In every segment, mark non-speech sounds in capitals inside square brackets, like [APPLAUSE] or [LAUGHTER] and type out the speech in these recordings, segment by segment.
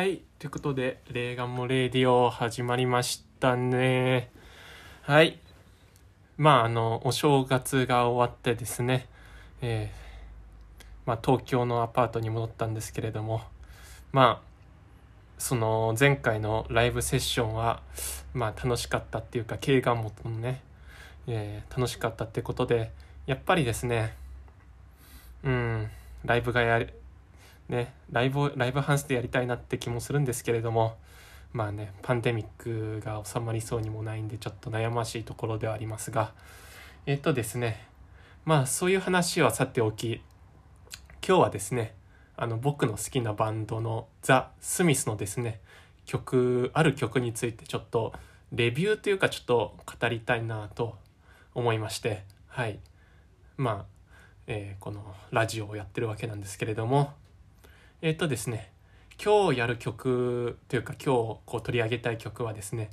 はい。ということで、レーガンもレーディオ始まりましたね。はい。まあ、あの、お正月が終わってですね、えーまあ、東京のアパートに戻ったんですけれども、まあ、その前回のライブセッションは、まあ、楽しかったっていうか、経眼元のね、えー楽しかったってことで、やっぱりですね、うん、ライブがや、ね、ライブ、ライブハウスでやりたいなって気もするんですけれども、まあね、パンデミックが収まりそうにもないんで、ちょっと悩ましいところではありますが、えっとですね、まあそういう話はさておき、今日はですね、あの僕の好きなバンドのザ・スミスのですね、曲、ある曲についてちょっとレビューというかちょっと語りたいなと思いまして、はい。まあ、えーこのラジオをやってるわけなんですけれども、えっ、とですね、今日やる曲というか今日こう取り上げたい曲はですね、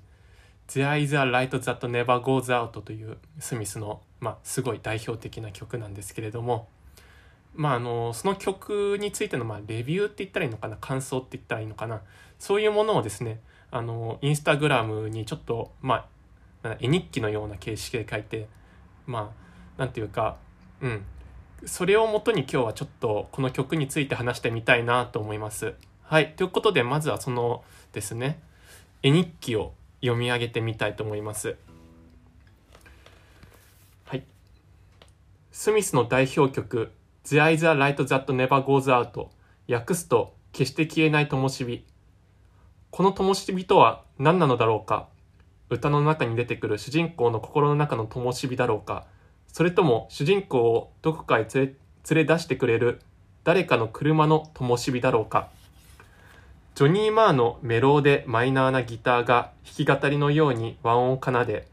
There is a light that never goes out というスミスの、まあ、すごい代表的な曲なんですけれども、まあ、あのその曲についての、まあ、レビューって言ったらいいのかな感想って言ったらいいのかなそういうものをですねあのインスタグラムにちょっと、まあ、絵日記のような形式で書いてまあなんていうかうんそれをもとに今日はちょっとこの曲について話してみたいなと思います。はい。ということで、まずはそのですね、絵日記を読み上げてみたいと思います。はい。スミスの代表曲、The is a light that never goes out。訳すと、決して消えない灯火。この灯火とは何なのだろうか歌の中に出てくる主人公の心の中の灯火だろうかそれとも主人公をどこかへ連れ連れ出してくれる誰かの車の灯火だろうか。ジョニー・マーのメローでマイナーなギターが弾き語りのように和音を奏で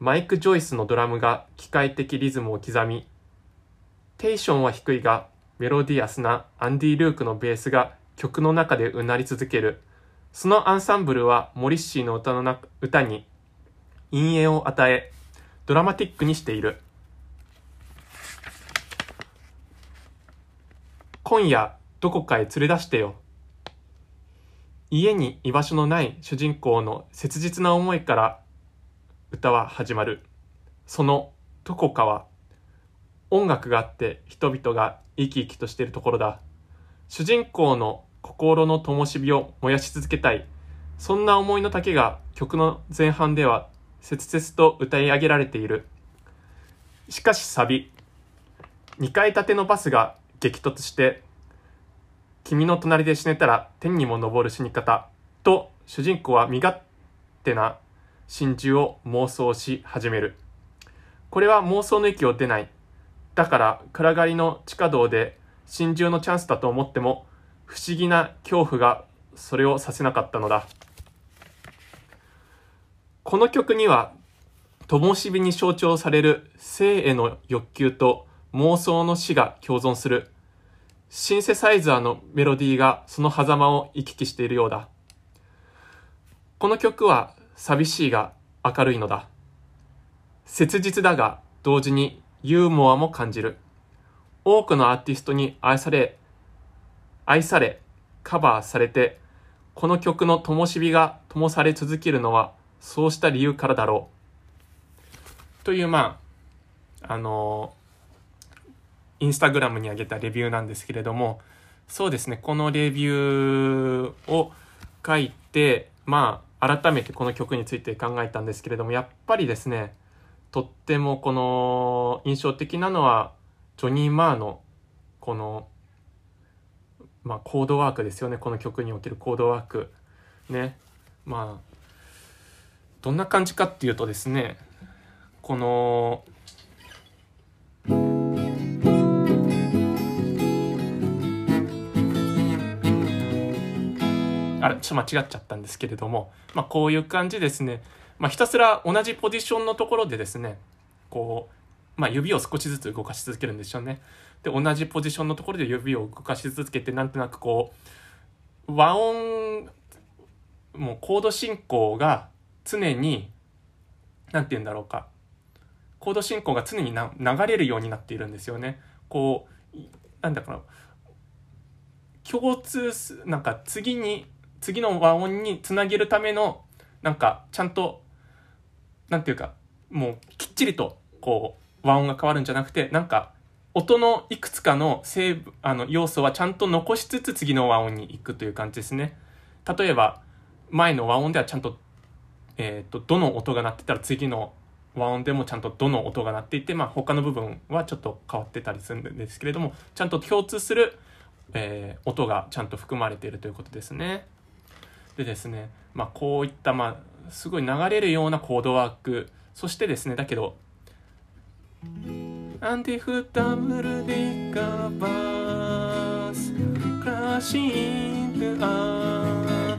マイク・ジョイスのドラムが機械的リズムを刻みテンションは低いがメロディアスなアンディ・ルークのベースが曲の中でうなり続ける。そのアンサンブルはモリッシーの歌の歌に陰影を与えドラマティックにしている。今夜どこかへ連れ出してよ。家に居場所のない主人公の切実な思いから歌は始まる。そのどこかは音楽があって人々が生き生きとしているところだ。主人公の心の灯火を燃やし続けたい。そんな思いの丈が曲の前半では切々と歌い上げられている。しかしサビ。2階建てのバスが激突して君の隣で死ねたら天にも昇る死に方と主人公は身勝手な心中を妄想し始める。これは妄想の域を出ない。だから暗がりの地下道で心中のチャンスだと思っても不思議な恐怖がそれをさせなかったのだ。この曲には灯火に象徴される生への欲求と妄想の死が共存する。シンセサイザーのメロディーがその狭間を行き来しているようだ。この曲は寂しいが明るいのだ。切実だが同時にユーモアも感じる。多くのアーティストに愛され愛されカバーされてこの曲の灯火が灯され続けるのはそうした理由からだろう。というまああのインスタグラムに上げたレビューなんですけれどもそうですねこのレビューを書いてまあ改めてこの曲について考えたんですけれどもやっぱりですねとってもこの印象的なのはジョニー・マーのこのまあコードワークですよねこの曲におけるコードワーク。ね。まあどんな感じかっていうとですねこのあれちょっと間違っちゃったんですけれども、まあ、こういう感じですね、まあ、ひたすら同じポジションのところでですねこう、まあ、指を少しずつ動かし続けるんでしょうね。で同じポジションのところで指を動かし続けてなんとなくこう和音もうコード進行が常に何て言うんだろうか。コード進行が常に流れるようになっているんですよね。こうなんだかな。共通すなんか次に次の和音につなげるためのなんかちゃんとなんていうかもうきっちりとこう和音が変わるんじゃなくてなんか音のいくつかの成分あの要素はちゃんと残しつつ次の和音に行くという感じですね例えば前の和音ではちゃんと,、えーと、どの音が鳴ってたら次の和音でもちゃんとどの音が鳴っていて、まあ、他の部分はちょっと変わってたりするんですけれどもちゃんと共通する、えー、音がちゃんと含まれているということですね。でですね、まあ、こういった、まあ、すごい流れるようなコードワークそしてですねだけどアンティフダブルディカバースクラシングア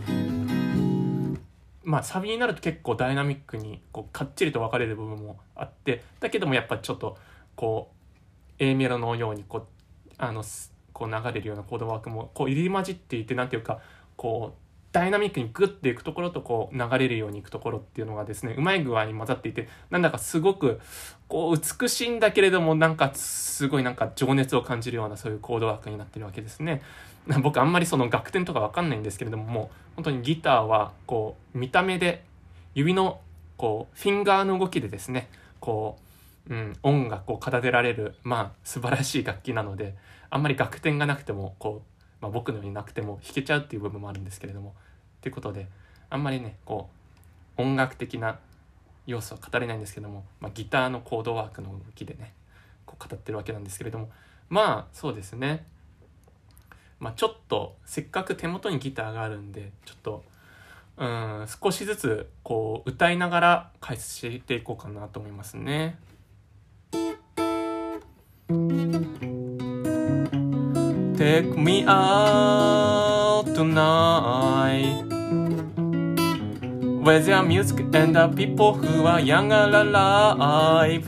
まあサビになると結構ダイナミックにこうかっちりと分かれる部分もあってだけどもやっぱちょっとこう A メロのようにこうあのこう流れるようなコードワークもこう入り混じっていて何ていうかこうダイナミックにグッていくところとこう流れるようにいくところっていうのがですねうまい具合に混ざっていてなんだかすごくこう美しいんだけれどもなんかすごいなんか情熱を感じるようなそういうコードワークになってるわけですね。[LAUGHS] 僕あんまりその楽天とかわかんないんですけれどももう本当にギターはこう見た目で指のこうフィンガーの動きでですねこう、うん、音楽を奏でられるまあ素晴らしい楽器なのであんまり楽天がなくてもこうまあ、僕のようになくても弾けちゃうっていう部分もあるんですけれどもということであんまりねこう音楽的な要素は語れないんですけども、まあ、ギターのコードワークの動きでねこう語ってるわけなんですけれどもまあそうですねまあちょっとせっかく手元にギターがあるんでちょっとうん少しずつこう歌いながら解説していこうかなと思いますね。Take me out tonight. With your music and the people who are young and alive?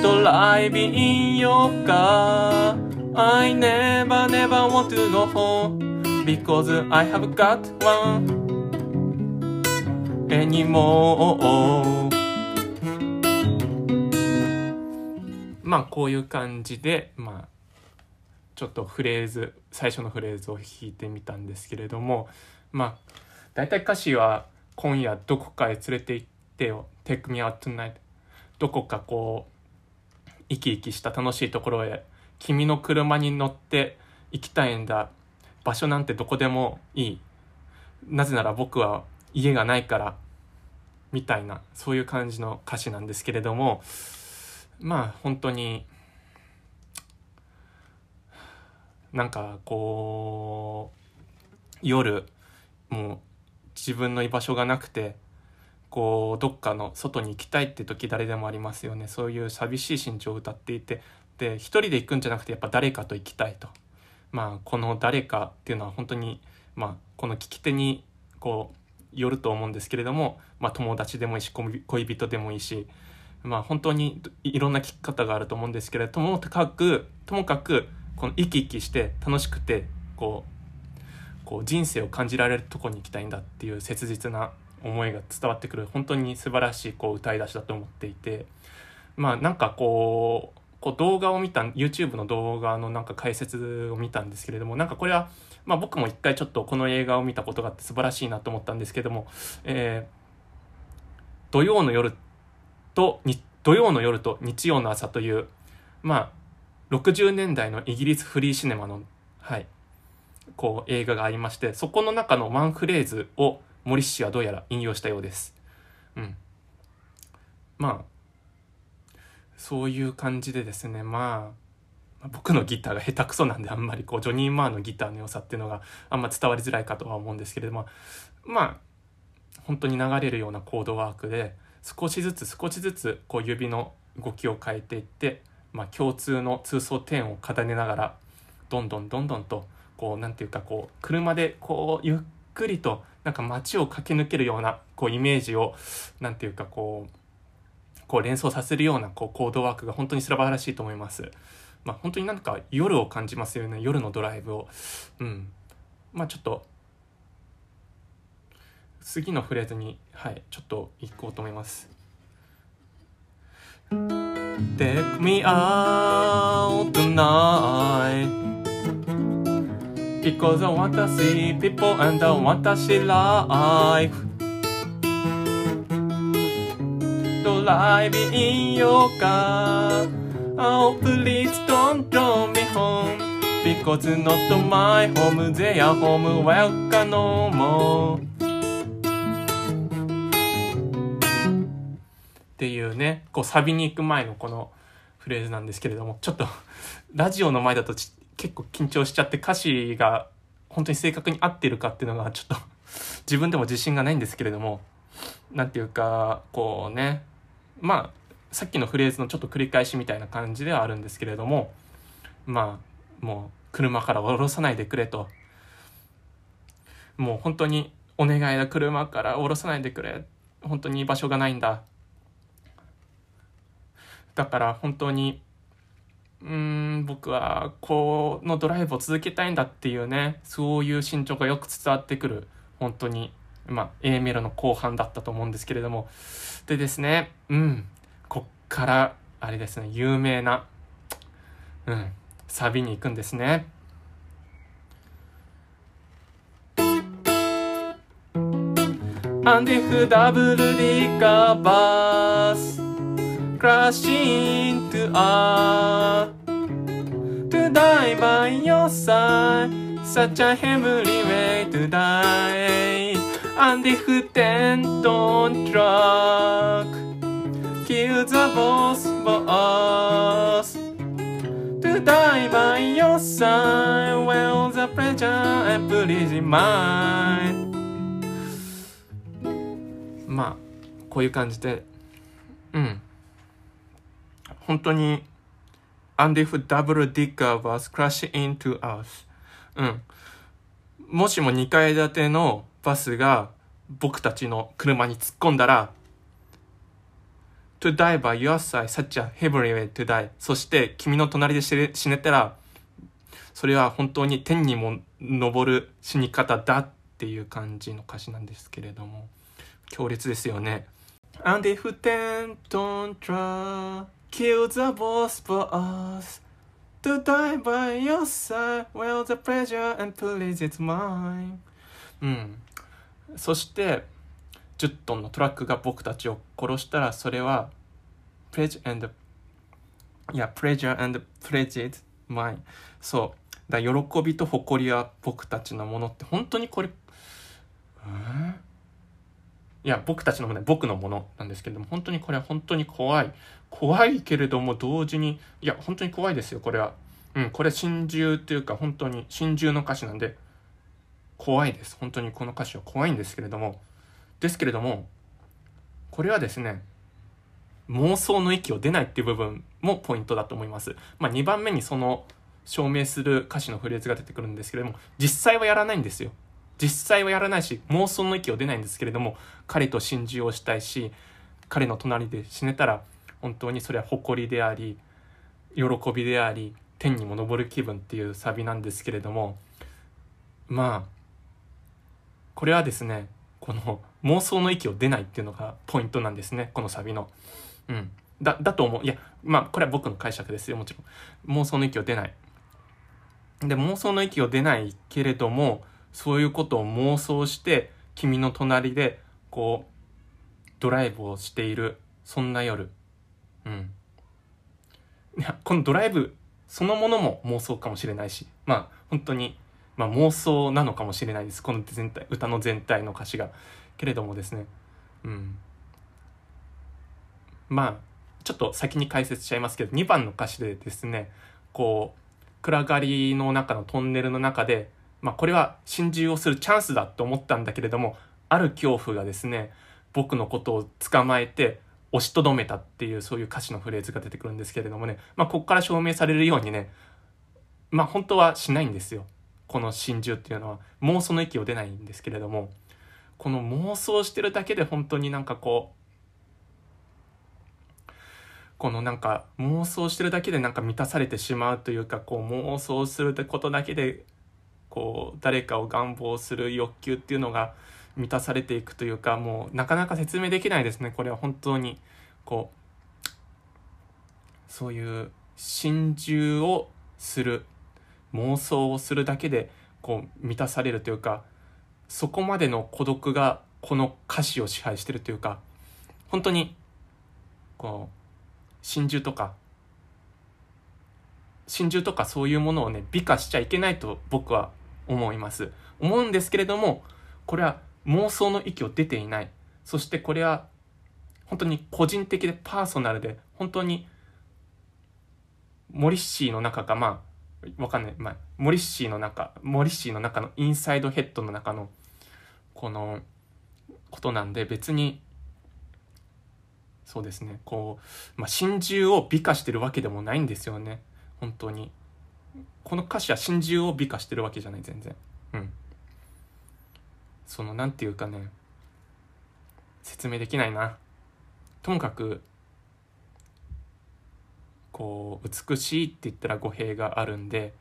Drive in your car. I never never want to go home Because I have got one anymore まあこういう感じでまあちょっとフレーズ最初のフレーズを弾いてみたんですけれどもまあ大体歌詞は「今夜どこかへ連れて行ってよ Take me out tonight」どこかこう生き生きした楽しいところへ君の車に乗って行きたいんだ。場所なんてどこでもいい。なぜなら僕は家がないからみたいなそういう感じの歌詞なんですけれどもまあ本当になんかこう夜もう自分の居場所がなくてこうどっかの外に行きたいって時誰でもありますよね。そういう寂しい心情を歌っていて。で一人で行くんじゃなくてやっぱ誰かと行きたいと。まあこの誰かっていうのは本当にまあこの聞き手にこうよると思うんですけれども、まあ、友達でもいいし恋人でもいいしまあ本当にいろんな聞き方があると思うんですけれどもとかくともかくこの生き生きして楽しくてこうこう人生を感じられるとこに行きたいんだっていう切実な思いが伝わってくる本当に素晴らしいこう歌い出しだと思っていてまあなんかこうこう動画を見た YouTube の動画のなんか解説を見たんですけれどもなんかこれは、まあ、僕も一回ちょっとこの映画を見たことがあって素晴らしいなと思ったんですけども、えー、土曜の夜と土曜の夜と日曜の朝というまあ60年代のイギリスフリーシネマのはいこう映画がありましてそこの中のワンフレーズを森氏はどうやら引用したようです。うん、まあそういう感じでですねまあ僕のギターが下手くそなんであんまりこうジョニー・マーのギターの良さっていうのがあんま伝わりづらいかとは思うんですけれどもまあ本当に流れるようなコードワークで少しずつ少しずつこう指の動きを変えていって、まあ、共通の通奏点を重ねながらどんどんどんどんとこうなんていうかこう車でこうゆっくりとなんか街を駆け抜けるようなこうイメージをなんていうかこうこう連想させるようなこうコードワークが本当に素晴らしいと思います。まあ、本当になんか夜を感じますよね夜のドライブを。うんまあ、ちょっと次のフレーズに、はい、ちょっと行こうと思います。Take me out tonight because 私 people and 私 life ドライビンよか Oh please don't draw me home Because not my home their home welcome no more っていうねこうサビに行く前のこのフレーズなんですけれどもちょっと [LAUGHS] ラジオの前だと結構緊張しちゃって歌詞が本当に正確に合ってるかっていうのがちょっと [LAUGHS] 自分でも自信がないんですけれども何ていうかこうねまあさっきのフレーズのちょっと繰り返しみたいな感じではあるんですけれどもまあもう車から降ろさないでくれと。もう本当にお願いだ車から降ろさないでくれ。本当に居場所がないんだ。だから本当にうん僕はこのドライブを続けたいんだっていうねそういう心情がよく伝わってくる本当にまあ A メロの後半だったと思うんですけれどもでですねうんこっからあれですね有名なうんサビに行くんですね。And if double recovers crash into a to die by your side such a heavenly way to die and if ten don't truck kill the boss boss to die by your side well the pleasure and please mine まあこういう感じでうん本当に and if double digger was crash into us うんもしも2階建てのバスが僕たちの車に突っ込んだら to die by your side such a heavenly way to die そして君の隣で死ねたらそれは本当に天にも昇る死に方だっていう感じの歌詞なんですけれども強烈ですよね And if ten don't try kill the boss for us to die by your side well the pleasure and please is mine うんそして10トンのトラックが僕たちを殺したらそれは pleasure and いや pleasure and pleasure mine そうだ喜びと誇りは僕たちのものって本当にこれうんいや僕たちのもの僕のものなんですけれども本当にこれは本当に怖い怖いけれども同時にいや本当に怖いですよこれはうんこれ心中っていうか本当に心中の歌詞なんで怖いです本当にこの歌詞は怖いんですけれどもですけれどもこれはですね妄想の域を出ないっていう部分もポイントだと思います。まあ、2番目にその証明する歌詞のフレーズが出てくるんですけれども実際はやらないんですよ。実際はやらないし妄想の域を出ないんですけれども彼と心中をしたいし彼の隣で死ねたら本当にそれは誇りであり喜びであり天にも昇る気分っていうサビなんですけれどもまあこれはですねこの妄想の域を出ないっていうのがポイントなんですねこのサビの。うん。だ、だと思う。いや、まあこれは僕の解釈ですよもちろん。妄想の域を出ない。で妄想の域を出ないけれどもそういうことを妄想して君の隣でこうドライブをしているそんな夜。うん。いやこのドライブそのものも妄想かもしれないしまあ本当にまあ、妄想なのかもしれないです。この全体歌の全体の歌詞が。けれどもですねうん。まあちょっと先に解説しちゃいますけど2番の歌詞でですねこう暗がりの中のトンネルの中で、まあ、これは心中をするチャンスだと思ったんだけれどもある恐怖がですね僕のことを捕まえて押しとどめたっていうそういう歌詞のフレーズが出てくるんですけれどもね、まあ、ここから証明されるようにねまあ本当はしないんですよ。この心中っていうのは。妄想の域を出ないんですけれども。この妄想してるだけで本当になんかこうこのなんか妄想してるだけでなんか満たされてしまうというかこう妄想することだけでこう誰かを願望する欲求っていうのが満たされていくというかもうなかなか説明できないですねこれは本当に。こうそういう心中をする妄想をするだけでこう満たされるというかそこまでの孤独がこの歌詞を支配してるというか本当にこう真珠とか真珠とかそういうものをね美化しちゃいけないと僕は思います。思うんですけれどもこれは妄想の域を出ていない。そしてこれは本当に個人的でパーソナルで本当にモリッシーの中かまあわかんない、まあ、モリッシーの中モリッシーの中のインサイドヘッドの中のこのことなんで別にそうですね。こう、まあ、真珠を美化してるわけでもないんですよね。本当に。この歌詞は真珠を美化してるわけじゃない全然。そのなんていうかね説明できないな。ともかくこう美しいって言ったら語弊があるんで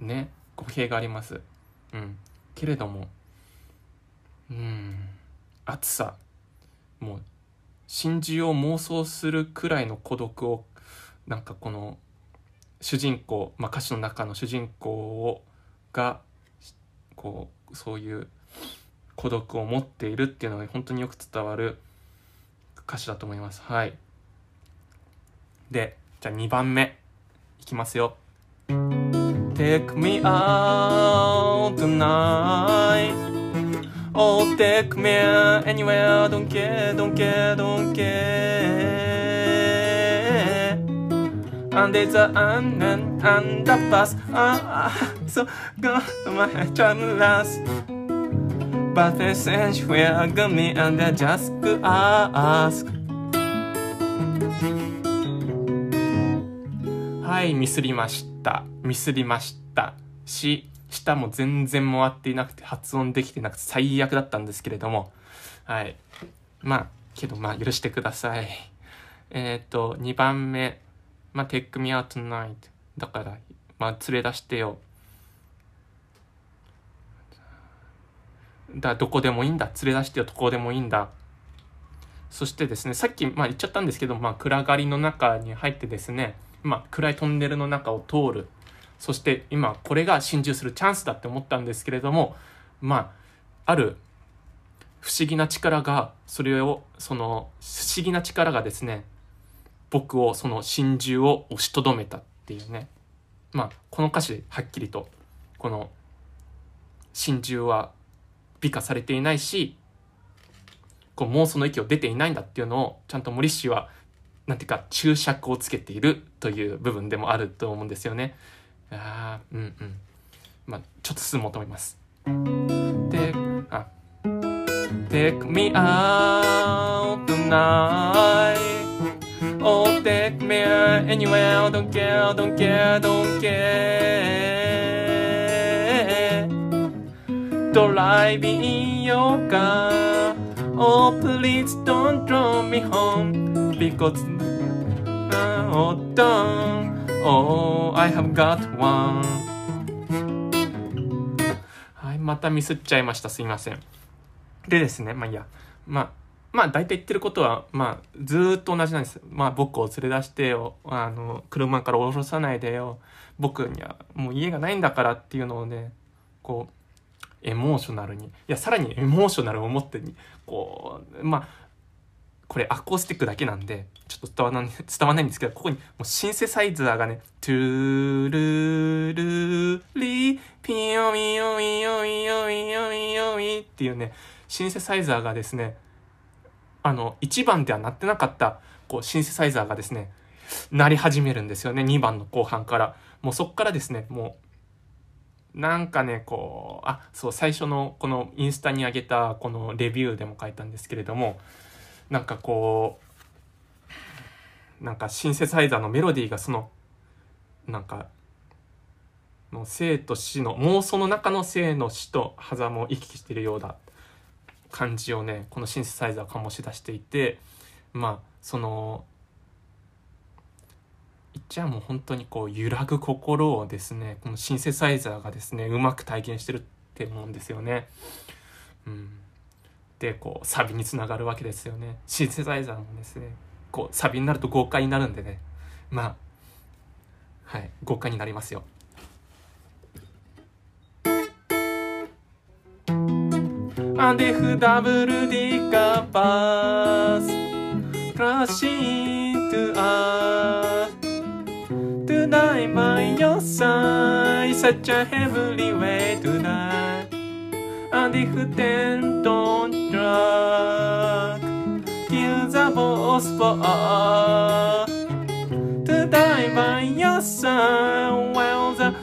ね語弊があります。うん。けれどもうん暑さもう真珠を妄想するくらいの孤独をなんかこの主人公、まあ、歌詞の中の主人公をがこうそういう孤独を持っているっていうのが本当によく伝わる歌詞だと思います。はい。で、じゃあ2番目いきますよ。Take me out tonight Oh, take me anywhere, don't care, don't care, don't care Under the un and underpass Ah, so got my charmless But the sense where got me and I just ask はいミスりました。ミスりました。し舌も全然回っていなくて発音できてなくて最悪だったんですけれども。はい。まあけどまあ許してください。えっ、ー、と2番目。まあ Take me out tonight だからまあ連れ出してよ。だどこでもいいんだ連れ出してよどこでもいいんだ。そしてですねさっき、まあ、言っちゃったんですけど、まあ、暗がりの中に入ってですね、まあ、暗いトンネルの中を通る。そして今これが心中するチャンスだって思ったんですけれどもまあある不思議な力がそれをその不思議な力がですね僕をその心中を押しとどめたっていうね。まあこの歌詞はっきりとこの心中は美化されていないしこう妄想の域を出ていないんだっていうのをちゃんと森氏はなんていうか注釈をつけているという部分でもあると思うんですよね。あうんうんまあちょっと進もうと思います。であ Take me out tonight Oh take me anywhere Don't care don't care don't care Drive in your car Oh please don't draw me home Because Oh don't Oh, I have got one. はい、またミスっちゃいました。すいません。でですね、まあいいや。まあ、まあ大体言ってることは、まあずっと同じなんです。まあ僕を連れ出してよ。あの、車から降ろさないでよ。僕にはもう家がないんだからっていうのをね、こう、エモーショナルに。いや、さらにエモーショナルを持ってに、こう、まあ、これアコースティックだけなんで、ちょっと伝わらない、伝わないんですけど、ここにもうシンセサイザーがね、トゥルルリーピヨミヨミヨミヨミヨミヨミっていうね、シンセサイザーがですね、あの、1番では鳴ってなかった、こう、シンセサイザーがですね、鳴り始めるんですよね、2番の後半から。もうそっからですね、もう、なんかね、こう、あ、そう、最初のこのインスタに上げたこのレビューでも書いたんですけれども、なんかこうなんかシンセサイザーのメロディーがそのなんかの生と死の妄想の中の生の死と狭間を行き来しているような感じをねこのシンセサイザー醸し出していてまあそのじゃあもう本当にこう揺らぐ心をですねこのシンセサイザーがですねうまく体現してるって思うんですよね。うん、でこうサビにつながるわけですよね。シンセサイザーもですねこうサビになると豪快になるんでねまあはい豪快になりますよ。アデフダブルディカバースクラシントゥアー side Such a heavenly way to die. And if then don't drag Kill the boss for to die by your side While the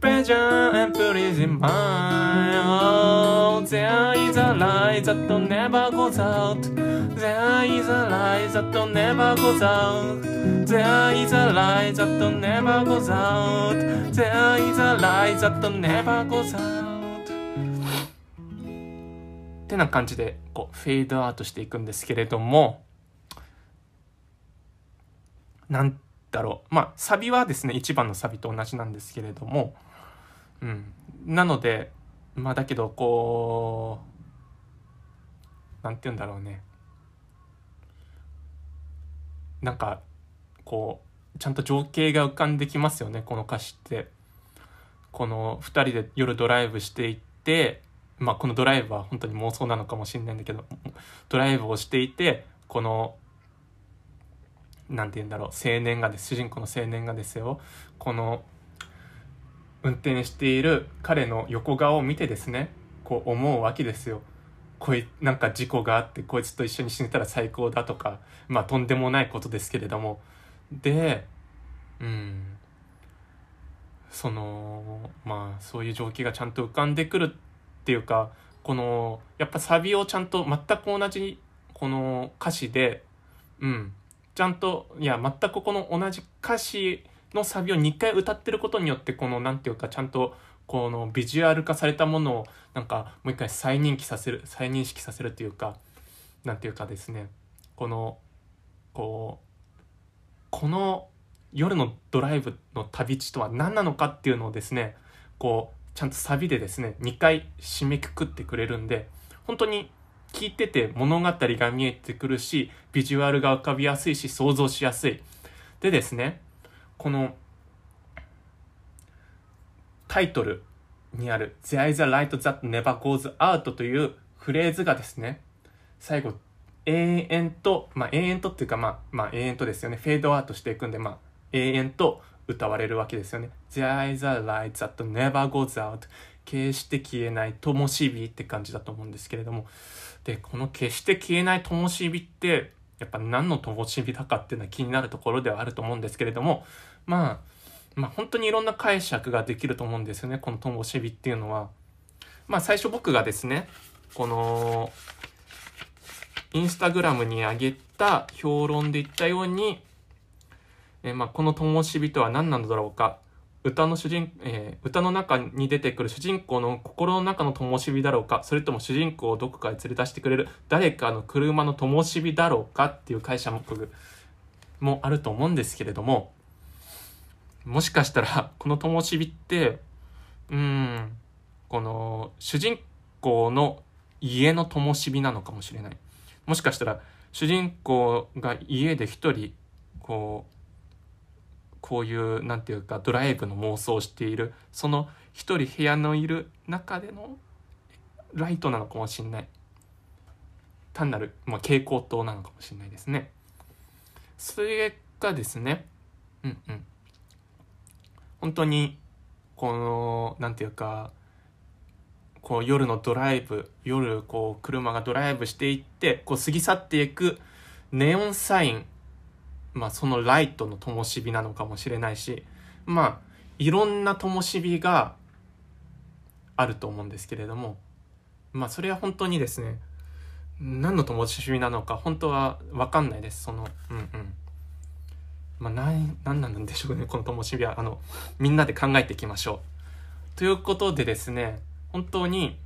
pleasure and pleasure in mine oh, There is a light that never goes out There is a light that never goes out There is a light that never goes out There is a light that never goes out ってな感じでこうフェードアウトしていくんですけれどもなんだろうまあサビはですね1番のサビと同じなんですけれどもうんなのでまあだけどこうなんて言うんだろうねなんかこうちゃんと情景が浮かんできますよねこの歌詞ってこの2人で夜ドライブしていってまあこのドライブは本当に妄想なのかもしれないんだけどドライブをしていてこのなんて言うんだろう青年がです主人公の青年がですよこの運転している彼の横顔を見てですねこう思うわけですよ。こいなんか事故があってこいつと一緒に死ねたら最高だとかまあとんでもないことですけれども。でうん。そのまあそういう状況がちゃんと浮かんでくるっていうかこのやっぱサビをちゃんと全く同じこの歌詞でうん。ちゃんといや全くこの同じ歌詞のサビを2回歌ってることによってこの何て言うかちゃんとこのビジュアル化されたものをなんかもう一回再認識させる再認識させるというか何て言うかですね。このこうこの夜のドライブの旅路とは何なのかっていうのをですねこうちゃんとサビでですね2回締めくくってくれるんで本当に聞いてて物語が見えてくるしビジュアルが浮かびやすいし想像しやすい。でですねこのタイトルにある There is a light that never goes out というフレーズがですね最後永遠とまあ永遠とっていうかまあまあ永遠とですよね。フェードアウトしていくんでまあ永遠と歌われるわけですよね。There is a light that never goes out 決して消えない灯火って感じだと思うんですけれども。でこの決して消えない灯火ってやっぱ何の灯火だかっていうのは気になるところではあると思うんですけれども。まあまあ本当にいろんな解釈ができると思うんですよねこの灯火っていうのは。まあ最初僕がですねこのインスタグラムに上げた評論で言ったように、えまあ、この灯火とは何なのだろうか歌の主人、えー、歌の中に出てくる主人公の心の中の灯火だろうかそれとも主人公をどこかへ連れ出してくれる誰かの車の灯火だろうかっていう解釈もあると思うんですけれどももしかしたらこの灯火ってうんこの主人公の家の灯火なのかもしれない。もしかしたら主人公が家で一人こうこういうなんていうかドライブの妄想をしているその一人部屋のいる中でのライトなのかもしれない。単なる、まあ、蛍光灯なのかもしれないですね。それがですねうんうん。本当にこのなんていうかこう夜のドライブ夜こう車がドライブしていってこう過ぎ去っていくネオンサインまあそのライトの灯火なのかもしれないしまあいろんな灯火があると思うんですけれどもまあそれは本当にですね何の灯火なのか本当は分かんないですそのうんうん。まあ何何なんでしょうねこの灯火はあのみんなで考えていきましょう。ということでですね本当に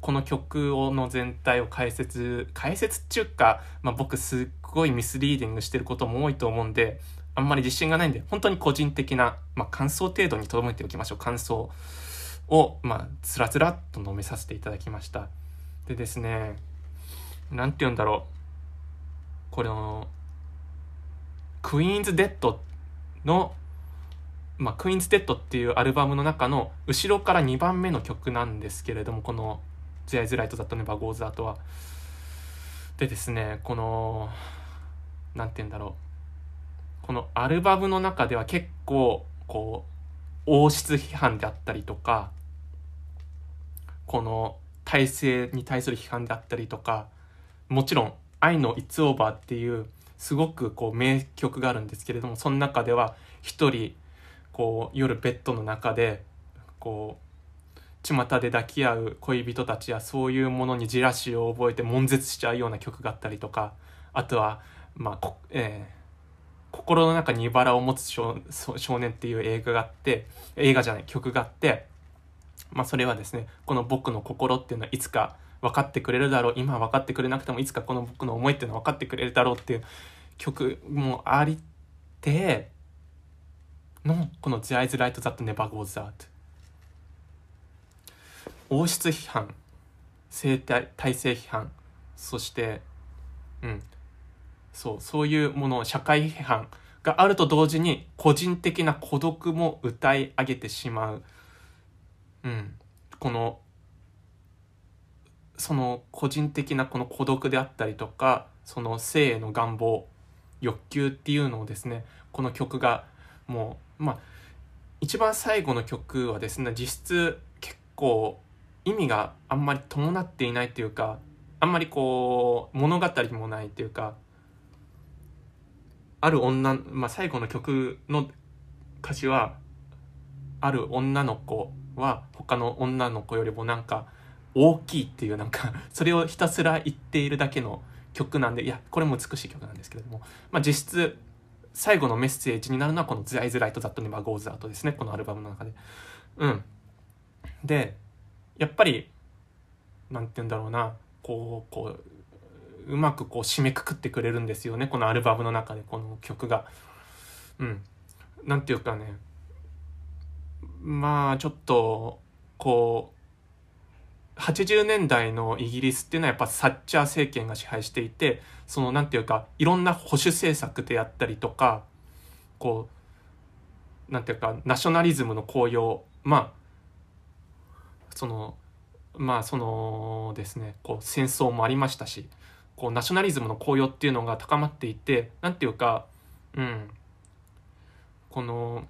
この曲をの全体を解説解説っていうか、まあ、僕すっごいミスリーディングしてることも多いと思うんであんまり自信がないんで本当に個人的な、まあ、感想程度に留めておきましょう。感想をまあつらつらっと述べさせていただきました。でですね何て言うんだろう。これの Queen Is Dead のまあ、 Queen Is Dead っていうアルバムの中の後ろから2番目の曲なんですけれどもこの「The Eyes Light」だったねバゴーズアートは。でですねこの何て言うんだろうこのアルバムの中では結構こう王室批判であったりとかこの体制に対する批判であったりとかもちろん「愛の It's Over」っていうすごくこう名曲があるんですけれどもその中では一人こう夜ベッドの中でこう巷で抱き合う恋人たちやそういうものにジラシーを覚えて悶絶しちゃうような曲があったりとかあとはまあえー心の中に茨を持つ少年っていう映画があって映画じゃない曲があってまあそれはですねこの僕の心っていうのはいつか分かってくれるだろう今分かってくれなくてもいつかこの僕の思いっていうのは分かってくれるだろうっていう曲もありてのこの「The Eyes Light That Never Goes Out」王室批判生体体制批判そしてうんそうそういうもの社会批判があると同時に個人的な孤独も歌い上げてしまう、うん、このその個人的なこの孤独であったりとかその性への願望欲求っていうのをですねこの曲がもうまあ一番最後の曲はですね実質結構意味があんまり伴っていないというかあんまりこう物語もないというかある女、まあ、最後の曲の歌詞はある女の子は他の女の子よりもなんか大きいっていうなんか [LAUGHS] それをひたすら言っているだけの曲なんでいやこれも美しい曲なんですけれども、まあ、実質最後のメッセージになるのはこの「The Eyes Light That Never Goes Out」ですねこのアルバムの中で。うん、でやっぱりなんて言うんだろうなこうこううまくこう締めくくってくれるんですよねこのアルバムの中でこの曲が。うん。なんていうかねまあちょっとこう80年代のイギリスっていうのはやっぱサッチャー政権が支配していてそのなんていうかいろんな保守政策であったりとかこうなんていうかナショナリズムの高揚まあそのまあそのですねこう戦争もありましたしこうナショナリズムの高揚っていうのが高まっていて何ていうかうんこの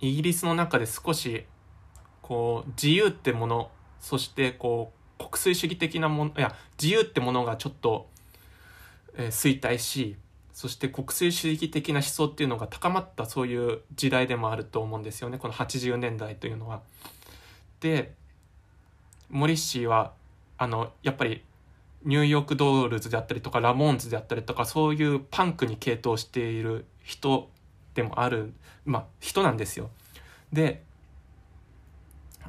イギリスの中で少しこう自由ってものそしてこう国粋主義的なものいや自由ってものがちょっと、えー、衰退しそして国粋主義的な思想っていうのが高まったそういう時代でもあると思うんですよねこの80年代というのは。でモリッシーはあのやっぱりニューヨークドールズであったりとかラモーンズであったりとかそういうパンクに傾倒している人でもあるまあ人なんですよ。で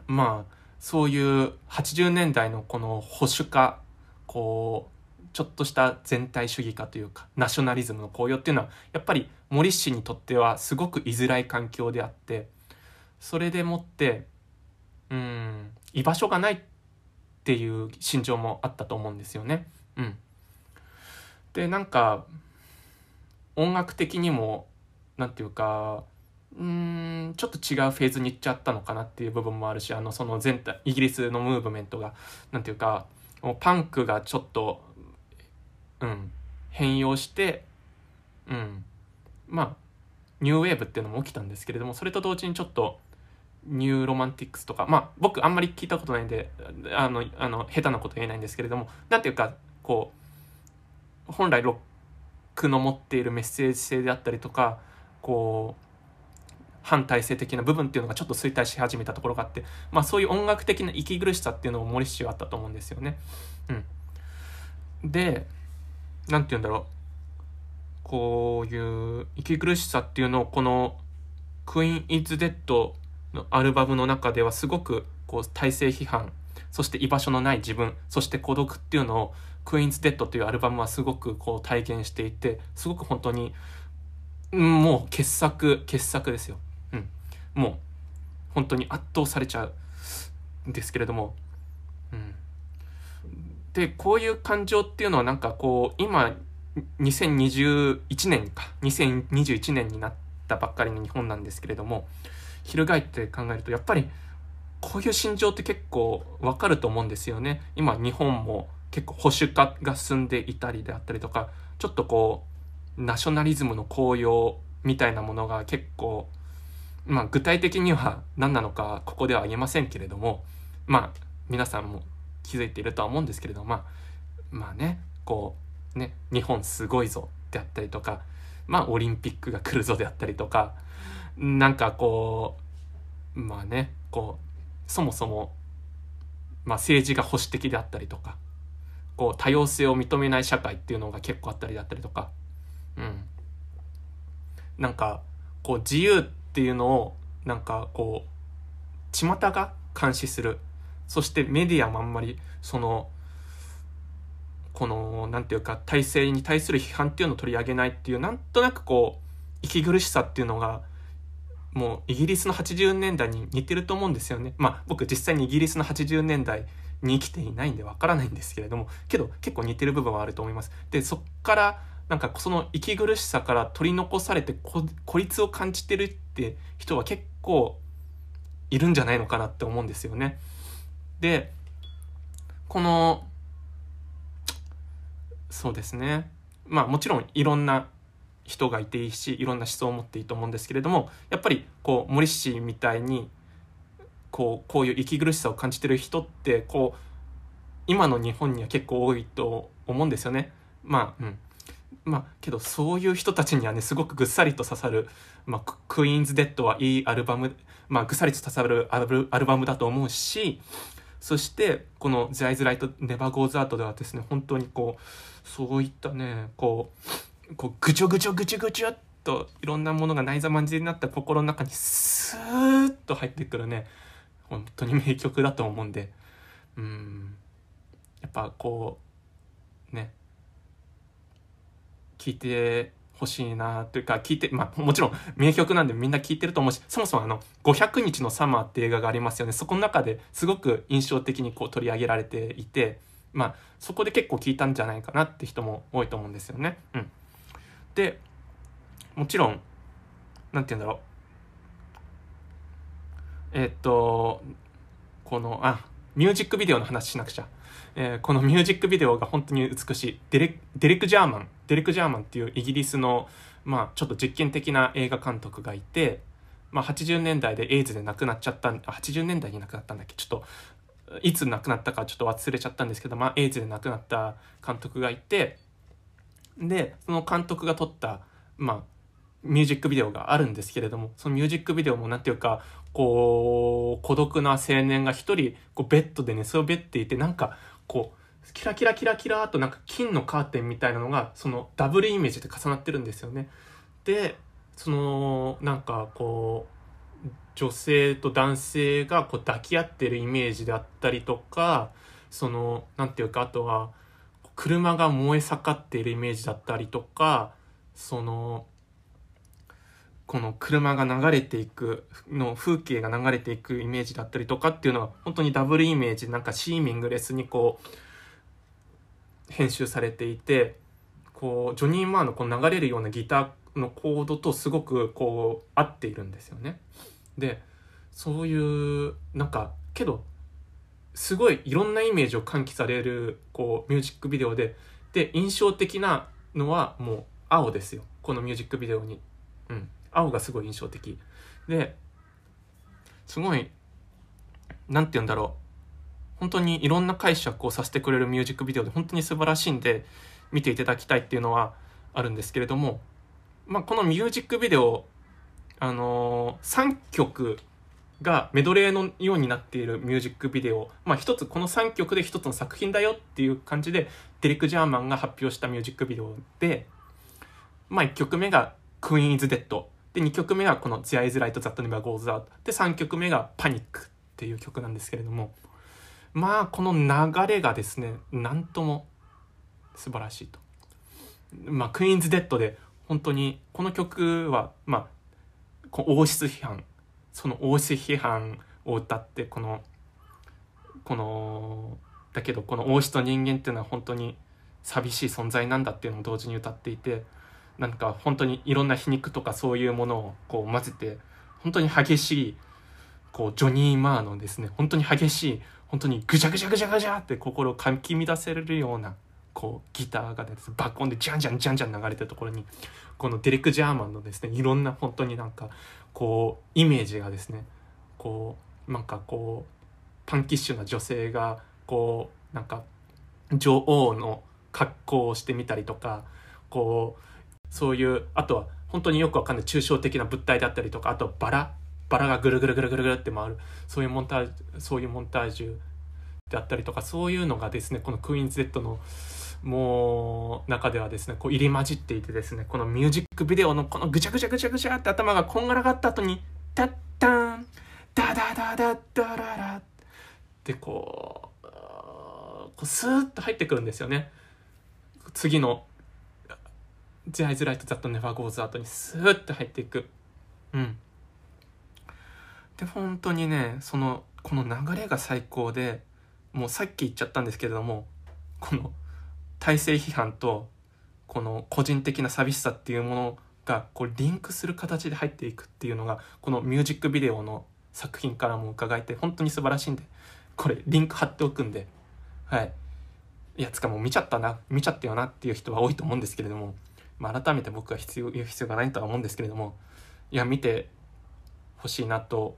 まあそういう80年代のこの保守化こうちょっとした全体主義化というかナショナリズムの高揚っていうのはやっぱり森氏にとってはすごく居づらい環境であってそれでもってうん居場所がないっていう心情もあったと思うんですよね。うん、でなんか音楽的にも何て言うかうんちょっと違うフェーズに行っちゃったのかなっていう部分もあるしあのその全体イギリスのムーブメントが何て言うかもうパンクがちょっと、うん、変容して、うん、まあニューウェーブっていうのも起きたんですけれどもそれと同時にちょっとニューロマンティックスとかまあ僕あんまり聞いたことないんであのあの下手なこと言えないんですけれども何ていうかこう本来ロックの持っているメッセージ性であったりとかこう反体制的な部分っていうのがちょっと衰退し始めたところがあってまあそういう音楽的な息苦しさっていうのも森氏はあったと思うんですよね。うん、で何て言うんだろう。こういう息苦しさっていうのをこの「クイーン・イズ・デッド」のアルバムの中ではすごくこう体制批判そして居場所のない自分そして孤独っていうのをクイーンズ・デッドというアルバムはすごくこう体現していてすごく本当にもう傑作傑作ですよ、もう本当に圧倒されちゃうんですけれども、うん、でこういう感情っていうのはなんかこう今2021年か。2021年になったばっかりの日本なんですけれども翻って考えるとやっぱりこういう心情って結構わかると思うんですよね。今日本も結構保守化が進んでいたりであったりとか、ちょっとこう、ナショナリズムの高揚みたいなものが結構、まあ具体的には何なのかここでは言えませんけれども、まあ皆さんも気づいているとは思うんですけれども、まあ、まあね、こう、ね、日本すごいぞであったりとか、まあオリンピックが来るぞであったりとか、なんかこう、まあね、こう、そもそも、まあ、政治が保守的であったりとかこう多様性を認めない社会っていうのが結構あったりだったりとか、うん、なんかこう自由ってていうのをなんかこう巷が監視するそしてメディアもあんまりそのこのなんていうか体制に対する批判っていうのを取り上げないっていうなんとなくこう息苦しさっていうのがもうイギリスの80年代に似てると思うんですよね。まあ僕実際にイギリスの80年代に生きていないんでわからないんですけれども、けど結構似てる部分はあると思います。で、そっからなんかその息苦しさから取り残されて孤立を感じてるって人は結構いるんじゃないのかなって思うんですよね。で、この、そうですね。まあもちろんいろんな人がいていいしいろんな思想を持っていいと思うんですけれどもやっぱりこう森氏みたいにこうこういう息苦しさを感じてる人ってこう今の日本には結構多いと思うんですよね。まあうんまあけどそういう人たちにはねすごくぐっさりと刺さる「まあ、クイーンズ・デッド」はいいアルバム、まあ、ぐっさりと刺さるアルバムだと思うしそしてこの「The Eyes Light Never Goes Out」ではですね本当にこうそういったねこうこうぐちょぐちょぐちょぐちょっといろんなものが内座まんじりになった心の中にスーッと入ってくるね本当に名曲だと思うんでうん。やっぱこうね聴いてほしいなというか聞いてまあもちろん名曲なんでみんな聴いてると思うしそもそもあの「500日のサマー」って映画がありますよね。そこの中ですごく印象的にこう取り上げられていてまあそこで結構聞いたんじゃないかなって人も多いと思うんですよね。うん。でもちろん何て言うんだろう。えっとこのあミュージックビデオの話しなくちゃ、えー、このミュージックビデオが本当に美しい。デレデレク・ジャーマン。デレク・ジャーマンっていうイギリスのまあちょっと実験的な映画監督がいて、まあ、80年代でエイズで亡くなっちゃった80年代に亡くなったんだっけ？ちょっといつ亡くなったかちょっと忘れちゃったんですけど、まあ、エイズで亡くなった監督がいてでその監督が撮ったまあミュージックビデオがあるんですけれどもそのミュージックビデオも何ていうかこう孤独な青年が一人こうベッドで寝そべっていてなんかこうキラキラキラキラとなんか金のカーテンみたいなのがそのダブルイメージで重なってるんですよね。でそのなんかこう女性と男性がこう抱き合ってるイメージであったりとかその何ていうかあとは車が燃え盛っているイメージだったりとかそのこの車が流れていくの風景が流れていくイメージだったりとかっていうのは本当にダブルイメージなんかシーミングレスにこう編集されていてこうジョニー・マーのこう流れるようなギターのコードとすごくこう合っているんですよね。でそういうなんかけどすごいいろんなイメージを喚起されるこうミュージックビデオでで印象的なのはもう青ですよこのミュージックビデオに、うん、青がすごい印象的。ですごい何て言うんだろう。本当にいろんな解釈をさせてくれるミュージックビデオで本当に素晴らしいんで見ていただきたいっていうのはあるんですけれども、まあ、このミュージックビデオあのー、3曲がメドレーのようになっているミュージックビデオ、まあ一つこの3曲で一つの作品だよっていう感じでデリック・ジャーマンが発表したミュージックビデオで、まあ1曲目が Queen is Dead で2曲目がこの The Eyes Light That Never Goes Out で3曲目が Panic っていう曲なんですけれどもまあこの流れがですねなんとも素晴らしいと。まあ、クイーンズ・デッドで本当にこの曲はまあ王室批判その王室批判を歌ってこのこのだけどこの王室と人間っていうのは本当に寂しい存在なんだっていうのを同時に歌っていてなんか本当にいろんな皮肉とかそういうものをこう混ぜて本当に激しいこうジョニー・マーのですね本当に激しい本当にぐちゃぐちゃぐちゃぐちゃって心をかき乱せるようなこうギターがです爆音でジャンジャンジャンジャン流れてるところにこのデレク・ジャーマンのですねいろんな本当になんかこうイメージがですねこうなんかこうパンキッシュな女性がこうなんか女王の格好をしてみたりとかこうそういうあとは本当によくわかんない抽象的な物体だったりとかあとバラバラがぐるぐるぐるぐるぐるって回るそういうモンタージュそういうモンタージュであったりとかそういうのがですねこのクイーンズ・デッドのもう中ではですねこう入り混じっていてですねこのミュージックビデオのこのぐちゃぐちゃぐちゃぐちゃって頭がこんがらがった後にタッタンダダダダダララってこうこうスーッと入ってくるんですよね。次の「The Eyes Light That Never Goes Out」にスーッと入っていく。うん。で本当にねそのこの流れが最高でもうさっき言っちゃったんですけれどもこの体制批判とこの個人的な寂しさっていうものがこうリンクする形で入っていくっていうのがこのミュージックビデオの作品からも伺えて本当に素晴らしいんでこれリンク貼っておくんではい。いやつかもう見ちゃったな見ちゃったよなっていう人は多いと思うんですけれども、まあ、改めて僕は必要言う必要がないとは思うんですけれどもいや見てほしいなと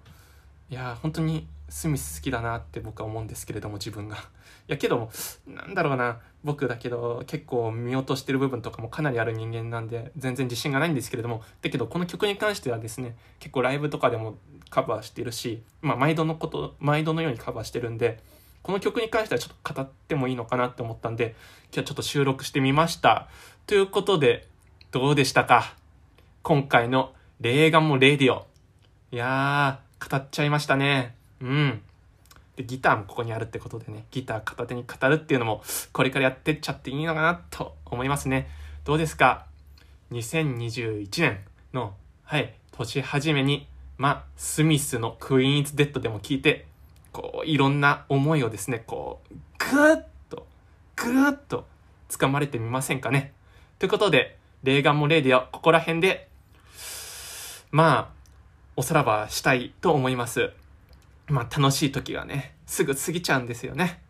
いや本当にスミス好きだなって僕は思うんですけれども自分が。いやけどなんだろうな僕だけど結構見落としてる部分とかもかなりある人間なんで全然自信がないんですけれどもだけどこの曲に関してはですね結構ライブとかでもカバーしてるし、まあ、毎度のこと毎度のようにカバーしてるんでこの曲に関してはちょっと語ってもいいのかなって思ったんで今日はちょっと収録してみましたということでどうでしたか？今回の「レーガンもレディオ」いやー語っちゃいましたね。うん。でギターもここにあるってことでねギター片手に語るっていうのもこれからやってっちゃっていいのかなと思いますね。どうですか？2021年のはい年始めにまスミスの Queen Is Dead でも聞いてこういろんな思いをですねこうグーッとグーッと掴まれてみませんかね？ということでレーガンもレイディオここら辺でまあおさらばしたいと思いますまあ楽しい時がね、すぐ過ぎちゃうんですよね。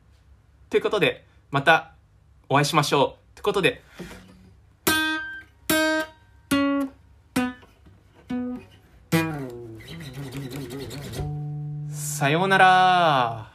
ということで、またお会いしましょう。ということで、さようなら